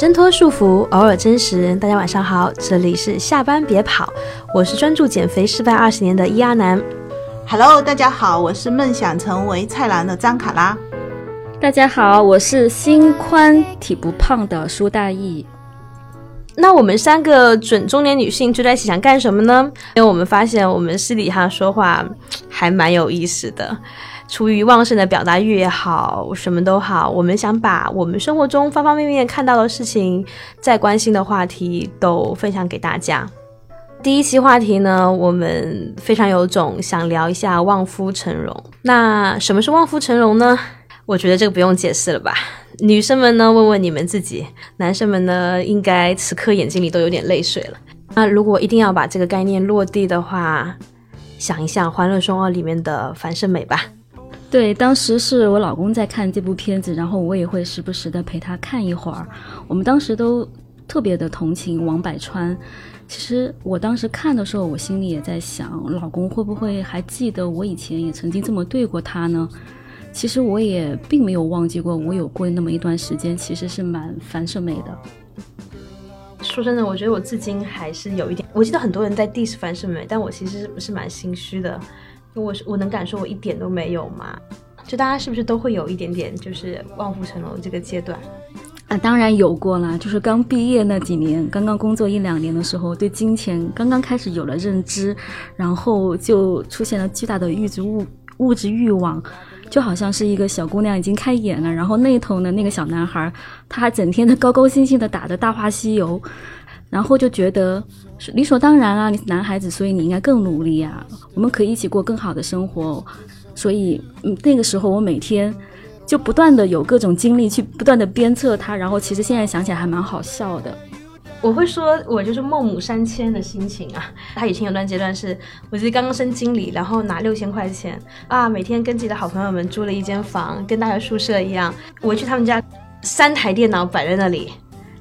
挣脱束缚，偶尔真实。大家晚上好，这里是下班别跑，我是专注减肥失败二十年的伊阿南。Hello，大家好，我是梦想成为菜篮的张卡拉。大家好，我是心宽体不胖的苏大义。那我们三个准中年女性聚在一起想干什么呢？因为我们发现我们私底下说话还蛮有意思的，出于旺盛的表达欲也好，什么都好，我们想把我们生活中方方面面看到的事情，再关心的话题都分享给大家。第一期话题呢，我们非常有种想聊一下望夫成龙。那什么是望夫成龙呢？我觉得这个不用解释了吧。女生们呢，问问你们自己；男生们呢，应该此刻眼睛里都有点泪水了。那如果一定要把这个概念落地的话，想一想《欢乐颂二》里面的樊胜美吧。对，当时是我老公在看这部片子，然后我也会时不时的陪他看一会儿。我们当时都特别的同情王百川。其实我当时看的时候，我心里也在想，老公会不会还记得我以前也曾经这么对过他呢？其实我也并没有忘记过，我有过那么一段时间，其实是蛮樊胜美的。说真的，我觉得我至今还是有一点，我记得很多人在 diss 樊胜美，但我其实不是蛮心虚的，我是我能感受我一点都没有吗。就大家是不是都会有一点点就是望夫成龙这个阶段？啊，当然有过啦，就是刚毕业那几年，刚刚工作一两年的时候，对金钱刚刚开始有了认知，然后就出现了巨大的物质物物质欲望，就好像是一个小姑娘已经开眼了，然后那头呢那个小男孩，他还整天的高高兴兴的打着《大话西游》，然后就觉得理所当然啊，你是男孩子，所以你应该更努力、啊，我们可以一起过更好的生活，所以嗯那个时候我每天。就不断的有各种经历去不断的鞭策他，然后其实现在想起来还蛮好笑的。我会说，我就是孟母三迁的心情啊。他以前有段阶段是，我自己刚刚升经理，然后拿六千块钱啊，每天跟自己的好朋友们租了一间房，跟大学宿舍一样。我去他们家，三台电脑摆在那里，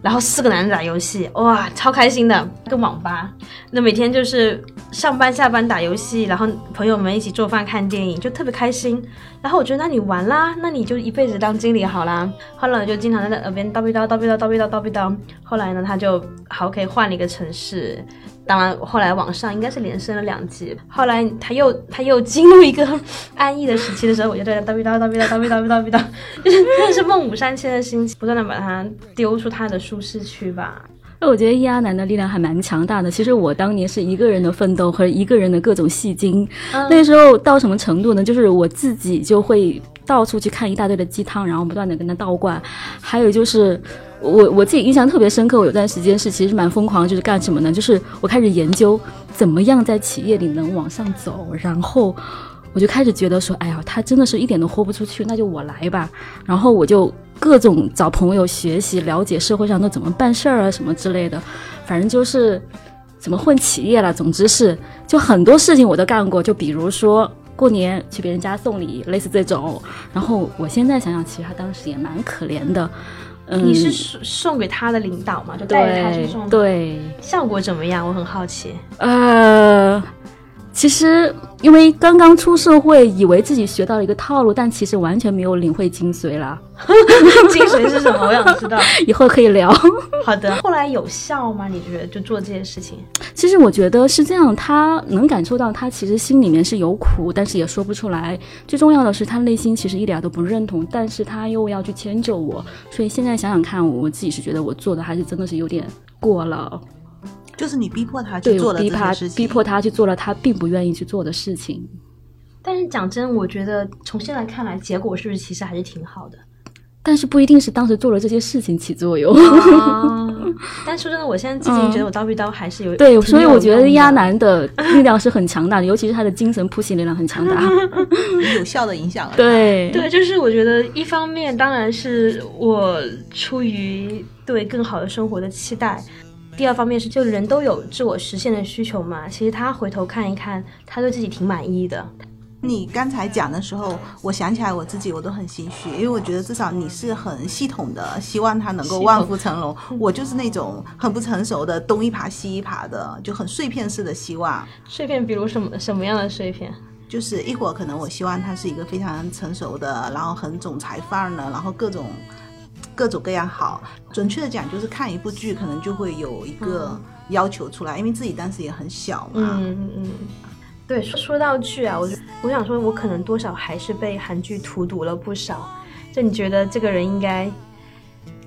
然后四个男人打游戏，哇，超开心的，跟网吧。那每天就是上班下班打游戏，然后朋友们一起做饭看电影，就特别开心。然后我觉得，那你玩啦，那你就一辈子当经理好啦。后来就经常在那耳边叨逼叨叨逼叨叨逼叨叨逼叨。后来呢，他就好可以换了一个城市。当然，后来网上应该是连升了两级。后来他又他又进入一个安逸的时期的时候，我就在叨逼叨叨逼叨叨逼叨逼叨逼叨，就是真的是孟母三迁的心情，不断的把他丢出他的舒适区吧。那我觉得亚男的力量还蛮强大的。其实我当年是一个人的奋斗和一个人的各种戏精，嗯、那时候到什么程度呢？就是我自己就会到处去看一大堆的鸡汤，然后不断的跟他倒灌。还有就是我我自己印象特别深刻，我有段时间是其实蛮疯狂，就是干什么呢？就是我开始研究怎么样在企业里能往上走，然后。我就开始觉得说，哎呀，他真的是一点都豁不出去，那就我来吧。然后我就各种找朋友学习，了解社会上都怎么办事儿啊，什么之类的。反正就是怎么混企业了，总之是就很多事情我都干过。就比如说过年去别人家送礼，类似这种。然后我现在想想，其实他当时也蛮可怜的。嗯，你是送送给他的领导吗？就带着他去送？对，效果怎么样？我很好奇。呃。其实，因为刚刚出社会，以为自己学到了一个套路，但其实完全没有领会精髓啦。精髓是什么？我想知道。以后可以聊。好的。后来有效吗？你觉得就做这件事情？其实我觉得是这样，他能感受到他其实心里面是有苦，但是也说不出来。最重要的是，他内心其实一点都不认同，但是他又要去迁就我。所以现在想想看，我自己是觉得我做的还是真的是有点过了。就是你逼迫他去做了逼迫逼迫他去做了他并不愿意去做的事情。但是讲真，我觉得从现在看来，结果是不是其实还是挺好的？但是不一定是当时做了这些事情起作用。啊、但说真的，我现在至今觉得我叨逼叨还是有、嗯、对，所以我觉得亚男的力量是很强大的，尤其是他的精神铺行力量很强大，有效的影响了。对 对，就是我觉得一方面当然是我出于对更好的生活的期待。第二方面是，就人都有自我实现的需求嘛。其实他回头看一看，他对自己挺满意的。你刚才讲的时候，我想起来我自己，我都很心虚，因为我觉得至少你是很系统的，希望他能够望夫成龙。我就是那种很不成熟的，东一耙西一耙的，就很碎片式的希望。碎片，比如什么什么样的碎片？就是一会儿可能我希望他是一个非常成熟的，然后很总裁范儿呢，然后各种。各种各样好。准确的讲，就是看一部剧可能就会有一个要求出来，因为自己当时也很小嘛。嗯嗯嗯。对，说说到剧啊，我我想说，我可能多少还是被韩剧荼毒了不少。就你觉得这个人应该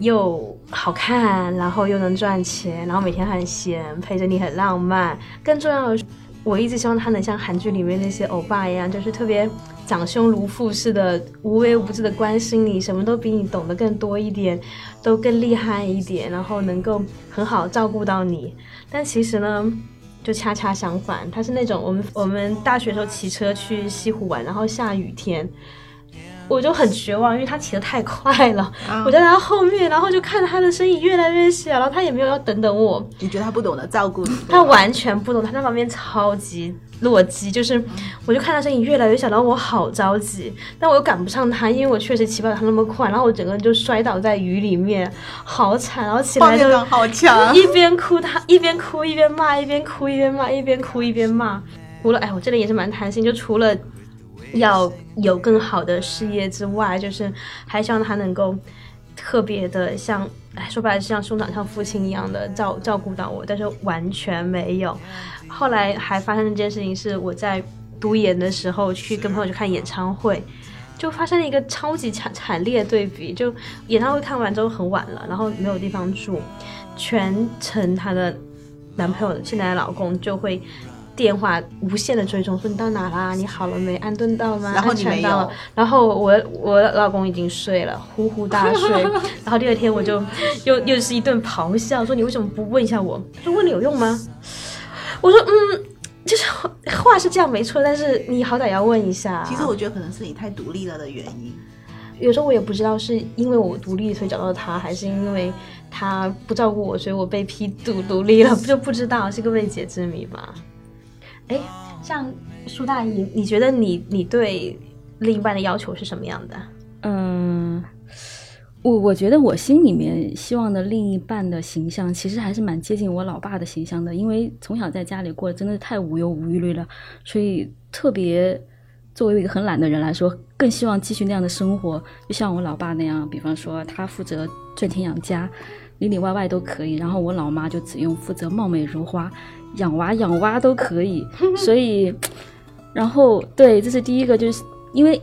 又好看，然后又能赚钱，然后每天很闲，陪着你很浪漫。更重要的是，我一直希望他能像韩剧里面那些欧巴一样，就是特别长兄如父似的，无微不至的关心你，什么都比你懂得更多一点，都更厉害一点，然后能够很好照顾到你。但其实呢？就恰恰相反，他是那种我们我们大学时候骑车去西湖玩，然后下雨天，我就很绝望，因为他骑得太快了，我在他后面，然后就看着他的身影越来越小，然后他也没有要等等我。你觉得他不懂得照顾你？他完全不懂，他在旁边超级。弱鸡就是，我就看他身影越来越小，然后我好着急，但我又赶不上他，因为我确实骑不了他那么快，然后我整个人就摔倒在雨里面，好惨，然后起来就好强，一边哭他一边哭一边骂，一边哭一边骂，一边哭一边骂，哭了，哎，我这里也是蛮贪心，就除了要有更好的事业之外，就是还希望他能够特别的像，哎，说白了是像兄长像父亲一样的照照顾到我，但是完全没有。后来还发生了一件事情，是我在读研的时候去跟朋友去看演唱会，就发生了一个超级惨惨烈对比。就演唱会看完之后很晚了，然后没有地方住，全程她的男朋友现在的老公就会电话无限的追踪，说你到哪啦？你好了没？安顿到吗？然后你没有。然后我我老公已经睡了，呼呼大睡。然后第二天我就又又是一顿咆哮，说你为什么不问一下我？他说问了有用吗？我说嗯，就是话是这样没错，但是你好歹要问一下。其实我觉得可能是你太独立了的原因。有时候我也不知道是因为我独立所以找到他，还是因为他不照顾我，所以我被批独独立了，就不知道是个未解之谜吧。哎，像苏大姨，你觉得你你对另一半的要求是什么样的？嗯。我我觉得我心里面希望的另一半的形象，其实还是蛮接近我老爸的形象的。因为从小在家里过真的太无忧无虑了，所以特别作为一个很懒的人来说，更希望继续那样的生活，就像我老爸那样。比方说，他负责赚钱养家，里里外外都可以；然后我老妈就只用负责貌美如花，养娃养娃都可以。所以，然后对，这是第一个，就是因为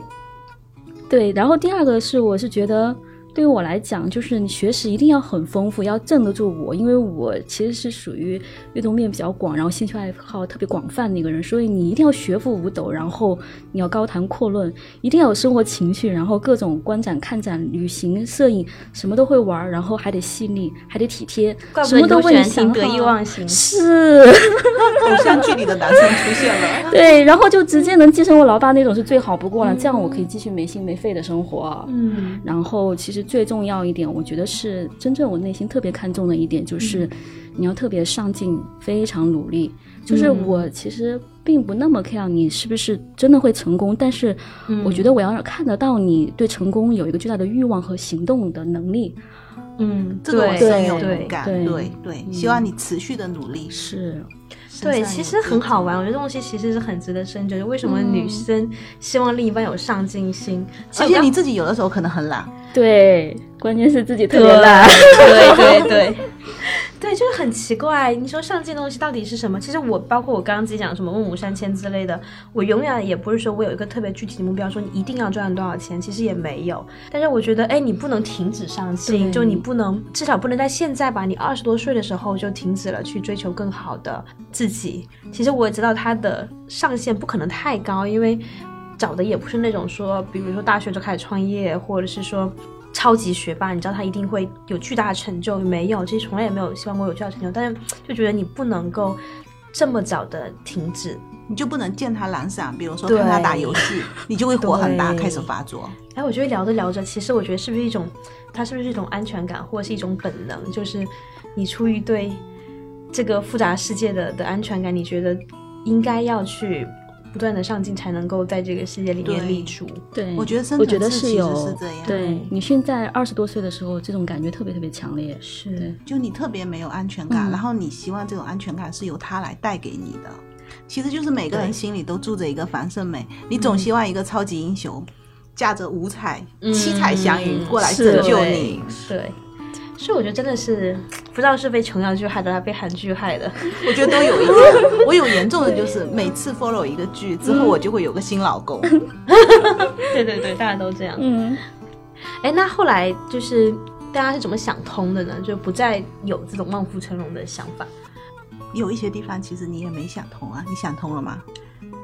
对，然后第二个是，我是觉得。对于我来讲，就是你学识一定要很丰富，要镇得住我，因为我其实是属于阅读面比较广，然后兴趣爱好特别广泛的一个人，所以你一定要学富五斗，然后你要高谈阔论，一定要有生活情趣，然后各种观展、看展、旅行、摄影，什么都会玩，然后还得细腻，还得体贴，什么都会想得意忘形，是 偶像剧里的男生出现了，对，然后就直接能继承我老爸那种是最好不过了，这样我可以继续没心没肺的生活，嗯，然后其实。最重要一点，我觉得是真正我内心特别看重的一点，就是你要特别上进，非常努力。就是我其实并不那么 care 你是不是真的会成功，但是我觉得我要看得到你对成功有一个巨大的欲望和行动的能力。嗯，这个我深有同感。对对，希望你持续的努力。是。对，其实很好玩。我觉得这东西其实是很值得深究。为什么女生希望另一半有上进心？而且你自己有的时候可能很懒。对，关键是自己特别懒。对 对对。对，就是很奇怪。你说上进的东西到底是什么？其实我包括我刚刚自己讲什么孟母三千之类的，我永远也不是说我有一个特别具体的目标，说你一定要赚多少钱，其实也没有。但是我觉得，哎，你不能停止上进，就你不能，至少不能在现在吧，你二十多岁的时候就停止了去追求更好的自己。其实我也知道它的上限不可能太高，因为找的也不是那种说，比如说大学就开始创业，或者是说。超级学霸，你知道他一定会有巨大的成就？没有，其实从来也没有希望过有巨大成就。但是就觉得你不能够这么早的停止，你就不能见他懒散。比如说看他打游戏，你就会火很大，开始发作。哎，我觉得聊着聊着，其实我觉得是不是一种，他是不是一种安全感，或者是一种本能？就是你出于对这个复杂世界的的安全感，你觉得应该要去。不断的上进才能够在这个世界里面立足。对，我觉得我觉得是有是这样。对你现在二十多岁的时候，这种感觉特别特别强烈。是，就你特别没有安全感，然后你希望这种安全感是由他来带给你的。其实就是每个人心里都住着一个樊胜美，你总希望一个超级英雄。驾着五彩、嗯七彩祥云过来拯救对你。对，所以我觉得真的是不知道是被琼瑶剧害的，还是被韩剧害的。我觉得都有一点。我有严重的就是每次 follow 一个剧之后，我就会有个新老公。对对对，大家都这样。嗯，哎，那后来就是大家是怎么想通的呢？就不再有这种望夫成龙的想法。有一些地方其实你也没想通啊，你想通了吗？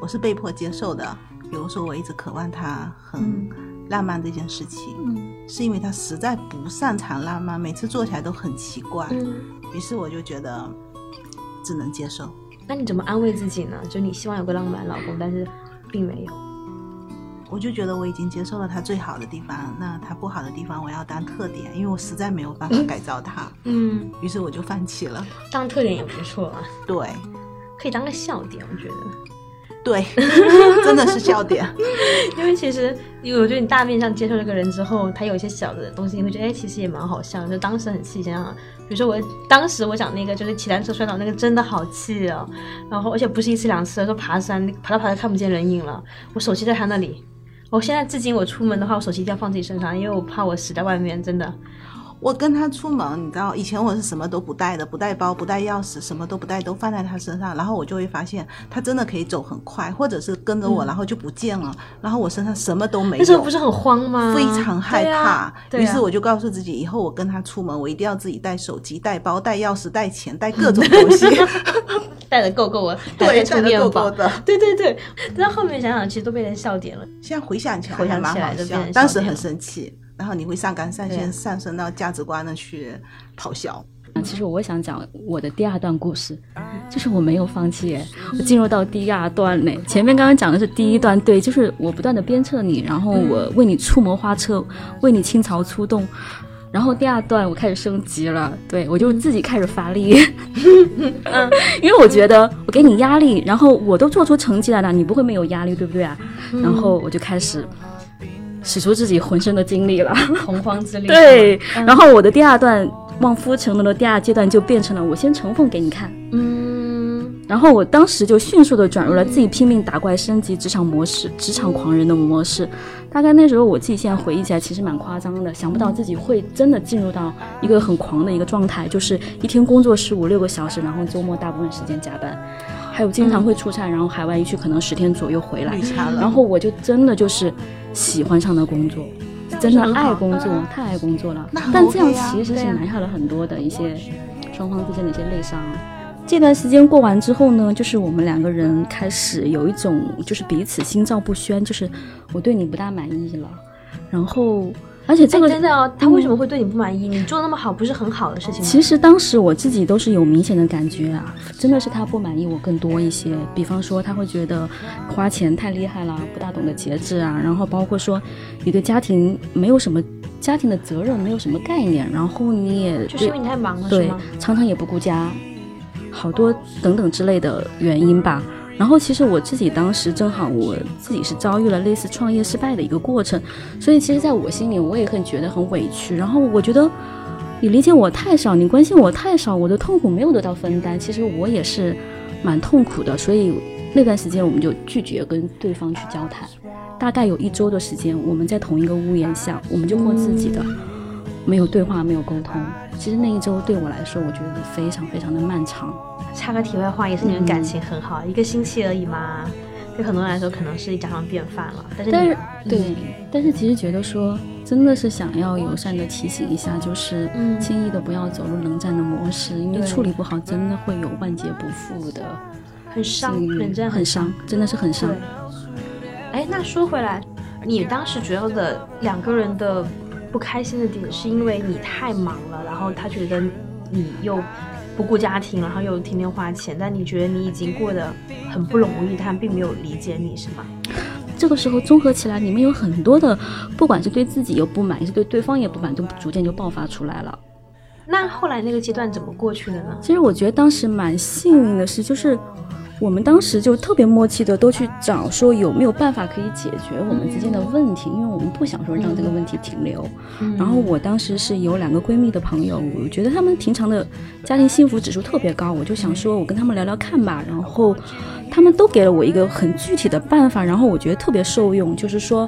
我是被迫接受的。比如说，我一直渴望他很浪漫这件事情，嗯是因为他实在不擅长浪漫，每次做起来都很奇怪。嗯，于是我就觉得只能接受。那你怎么安慰自己呢？就你希望有个浪漫老公，但是并没有。我就觉得我已经接受了他最好的地方，那他不好的地方我要当特点，因为我实在没有办法改造他。嗯，于是我就放弃了。当特点也不错啊，对，可以当个笑点，我觉得。对，真的是笑点。因为其实，因为我觉得你大面上接受这个人之后，他有一些小的东西，你会觉得，哎，其实也蛮好笑。就当时很气，想想，比如说我当时我讲那个就是骑单车摔倒那个，真的好气哦。然后而且不是一次两次，说爬山爬着爬着看不见人影了，我手机在他那里。我现在至今我出门的话，我手机一定要放自己身上，因为我怕我死在外面，真的。我跟他出门，你知道，以前我是什么都不带的，不带包，不带钥匙，什么都不带，都放在他身上。然后我就会发现，他真的可以走很快，或者是跟着我，然后就不见了。然后我身上什么都没有，那时候不是很慌吗？非常害怕。啊啊于是我就告诉自己，以后我跟他出门，我一定要自己带手机、带包、带钥匙、带钱、带各种东西。带的够够的，对，充带的电宝。够够的。对对对，但后面想想，其实都变成笑点了。现在回想起来回想还蛮好起来就变成，笑当时很生气，然后你会上纲上线，上升到价值观的去咆哮。啊，其实我想讲我的第二段故事，就是我没有放弃耶，我进入到第二段嘞。前面刚刚讲的是第一段，对，就是我不断的鞭策你，然后我为你出谋划策，为你倾巢出动。然后第二段我开始升级了，对我就自己开始发力，因为我觉得我给你压力，然后我都做出成绩来了，你不会没有压力，对不对啊？然后我就开始使出自己浑身的精力了。洪荒之力。对，然后我的第二段望夫成龙的第二阶段就变成了我先呈奉给你看，嗯，然后我当时就迅速的转入了自己拼命打怪升级职场模式，职场狂人的模式。大概那时候我自己现在回忆起来其实蛮夸张的，想不到自己会真的进入到一个很狂的一个状态，就是一天工作十五六个小时，然后周末大部分时间加班，还有经常会出差，然后海外一去可能十天左右回来。然后我就真的就是喜欢上了工作，真的爱工作，太爱工作了。但这样其实是埋下了很多的一些双方之间的一些内伤。这段时间过完之后呢，就是我们两个人开始有一种就是彼此心照不宣，就是我对你不大满意了，然后而且这个哎真的哦，他为什么会对你不满意？你做那么好，不是很好的事情吗？其实当时我自己都是有明显的感觉啊，真的是他不满意我更多一些。比方说，他会觉得花钱太厉害了，不大懂得节制啊，然后包括说你对家庭没有什么家庭的责任，没有什么概念，然后你也就是因为你太忙了，是对？常常也不顾家，好多等等之类的原因吧。然后其实我自己当时正好我自己是遭遇了类似创业失败的一个过程，所以其实在我心里我也很觉得很委屈。然后我觉得你理解我太少，你关心我太少，我的痛苦没有得到分担，其实我也是蛮痛苦的。所以那段时间我们就拒绝跟对方去交谈，大概有一周的时间，我们在同一个屋檐下，我们就过自己的。没有对话，没有沟通。其实那一周对我来说，我觉得非常非常的漫长。插个题外话，也是你们感情很好，一个星期而已嘛。对很多人来说，可能是家常便饭了。但是但是，对，但是其实觉得说，真的是想要友善的提醒一下，就是嗯轻易的不要走入冷战的模式，因为处理不好，真的会有万劫不复的很伤，冷战很伤，真的是很伤对。。哎，那说回来，你当时主要的两个人的不开心的点，是因为你太忙了，然后他觉得你又不顾家庭，然后又天天花钱，但你觉得你已经过得很不容易，他并没有理解你，是吗？这个时候综合起来，里面有很多的，不管是对自己有不满，也是对对方也不满，就逐渐就爆发出来了。那后来那个阶段怎么过去的呢？其实我觉得当时蛮幸运的是，就是我们当时就特别默契的都去找说有没有办法可以解决我们之间的问题，因为我们不想说让这个问题停留。然后我当时是有两个闺蜜的朋友，我觉得她们平常的家庭幸福指数特别高，我就想说我跟她们聊聊看吧。然后她们都给了我一个很具体的办法，然后我觉得特别受用，就是说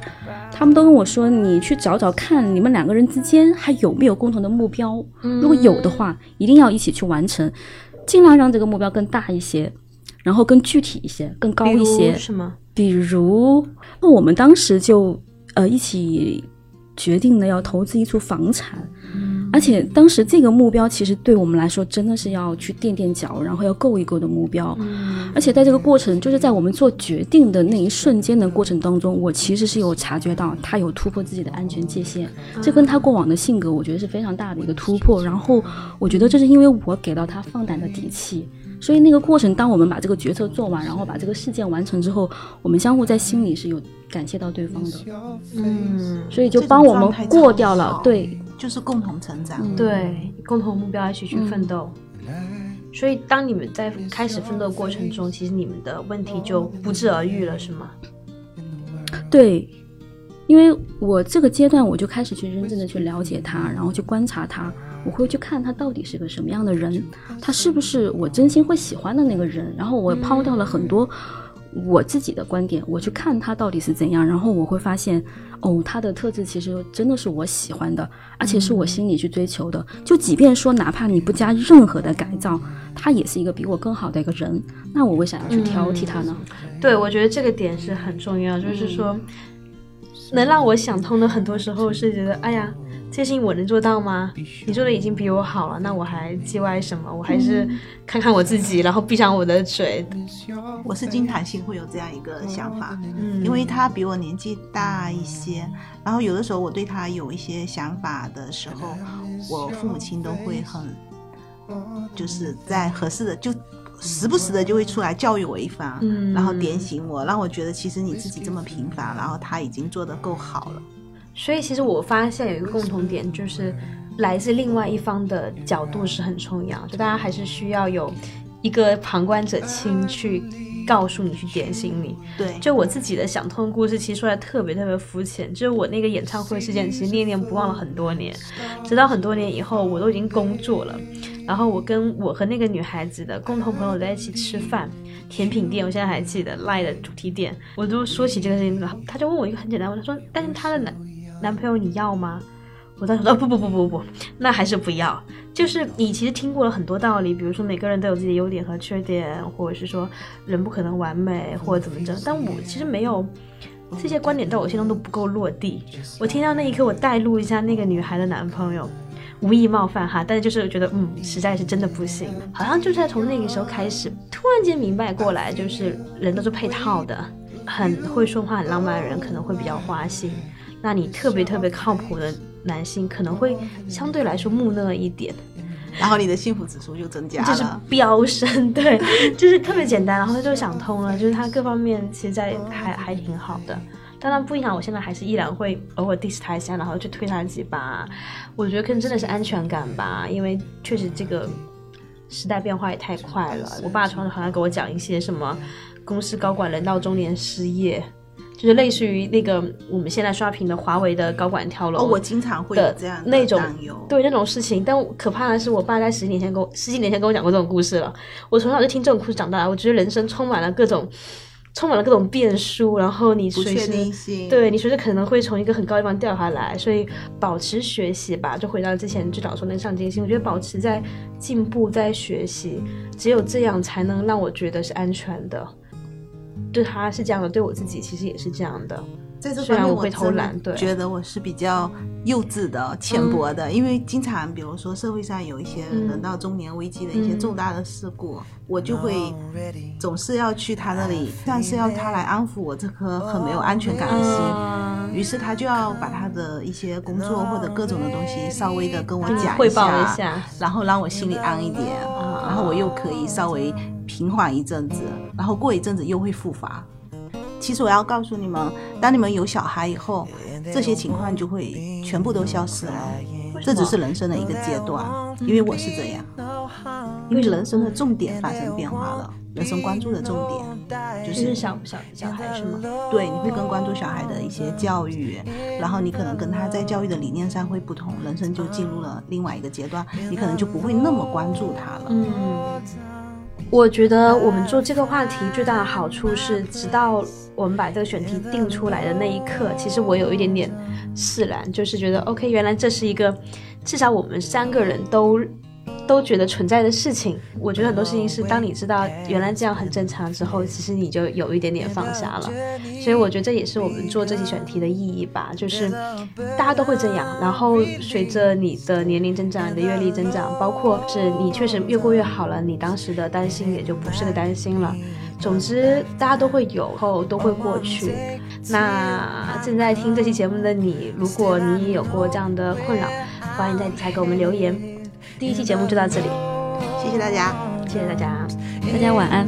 她们都跟我说，你去找找看你们两个人之间还有没有共同的目标，如果有的话，一定要一起去完成，尽量让这个目标更大一些。然后更具体一些，更高一些，是吗？比如，那我们当时就呃一起决定呢要投资一处房产，而且当时这个目标其实对我们来说真的是要去垫垫脚，然后要够一够的目标。而且在这个过程，就是在我们做决定的那一瞬间的过程当中，我其实是有察觉到他有突破自己的安全界限，这跟他过往的性格，我觉得是非常大的一个突破。然后我觉得这是因为我给到他放胆的底气。所以那个过程，当我们把这个决策做完，然后把这个事件完成之后，我们相互在心里是有感谢到对方的，嗯，所以就帮我们过掉了，对，就是共同成长，对，共同目标一起去奋斗。所以当你们在开始奋斗过程中，其实你们的问题就不治而愈了，是吗？对，因为我这个阶段我就开始去认真的去了解他，然后去观察他。我会去看他到底是个什么样的人，他是不是我真心会喜欢的那个人。然后我抛掉了很多我自己的观点，我去看他到底是怎样。然后我会发现，哦，他的特质其实真的是我喜欢的，而且是我心里去追求的。就即便说哪怕你不加任何的改造，他也是一个比我更好的一个人，那我为啥要去挑剔他呢？对，我觉得这个点是很重要，就是说能让我想通的，很多时候是觉得，哎呀。这些事情我能做到吗？你做的已经比我好了，那我还叽歪什么？我还是看看我自己，然后闭上我的嘴。我是经常性会有这样一个想法，嗯，因为他比我年纪大一些，然后有的时候我对他有一些想法的时候，我父母亲都会很，就是在合适的就时不时的就会出来教育我一番，嗯，然后点醒我，让我觉得其实你自己这么平凡，然后他已经做得够好了。所以其实我发现有一个共同点，就是来自另外一方的角度是很重要，就大家还是需要有一个旁观者清去告诉你，去点醒你。对，就我自己的想通故事，其实说来特别特别肤浅。就是我那个演唱会事件，其实念念不忘了很多年，直到很多年以后，我都已经工作了，然后我跟我和那个女孩子的共同朋友在一起吃饭，甜品店，我现在还记得赖的主题店，我都说起这个事情，他就问我一个很简单问题，说，但是他的男。男朋友你要吗？我当时说不不不不不，那还是不要。就是你其实听过了很多道理，比如说每个人都有自己的优点和缺点，或者是说人不可能完美或者怎么着。但我其实没有这些观点，在我心中都不够落地。我听到那一刻，我带入一下那个女孩的男朋友，无意冒犯哈，但是就是觉得嗯，实在是真的不行。好像就是在从那个时候开始，突然间明白过来，就是人都是配套的，很会说话、很浪漫的人可能会比较花心。那你特别特别靠谱的男性可能会相对来说木讷一点，然后你的幸福指数就增加了，就是飙升，对，就是特别简单，然后他就想通了，就是他各方面其实在还还挺好的，当然不影响我现在还是依然会偶尔 diss 他一下，然后去推他几把，我觉得可能真的是安全感吧，因为确实这个时代变化也太快了，我爸常常好像给我讲一些什么公司高管人到中年失业。就是类似于那个我们现在刷屏的华为的高管跳楼，我经常会有这样那种对那种事情。但可怕的是，我爸在十年前跟我十几年前跟我讲过这种故事了。我从小就听这种故事长大，我觉得人生充满了各种充满了各种变数，然后你随时对你随时可能会从一个很高地方掉下来，所以保持学习吧。就回到之前最早说那个上进心，我觉得保持在进步，在学习，只有这样才能让我觉得是安全的。对他是这样的，对我自己其实也是这样的。在这方面，我会偷懒，对，觉得我是比较幼稚的、浅薄的。因为经常，比如说社会上有一些人到中年危机的一些重大的事故，我就会总是要去他那里，像是要他来安抚我这颗很没有安全感的心。于是他就要把他的一些工作或者各种的东西稍微的跟我讲汇报一下，然后让我心里安一点，然后我又可以稍微。平缓一阵子，然后过一阵子又会复发。其实我要告诉你们，当你们有小孩以后，这些情况就会全部都消失了。这只是人生的一个阶段，因为我是这样。因为人生的重点发生变化了，人生关注的重点就就是是小小小孩是吗？对，你会更关注小孩的一些教育，然后你可能跟他在教育的理念上会不同，人生就进入了另外一个阶段，你可能就不会那么关注他了。嗯，我觉得我们做这个话题最大的好处是，直到我们把这个选题定出来的那一刻，其实我有一点点释然，就是觉得 OK，原来这是一个至少我们三个人都都觉得存在的事情。我觉得很多事情是当你知道原来这样很正常之后，其实你就有一点点放下了。所以我觉得这也是我们做这期选题的意义吧，就是大家都会这样，然后随着你的年龄增长、你的阅历增长，包括是你确实越过越好了，你当时的担心也就不是个担心了。总之，大家都会有，后都会过去。那正在听这期节目的你，如果你也有过这样的困扰，欢迎在底下给我们留言。第一期节目就到这里，谢谢大家。谢谢大家。大家晚安。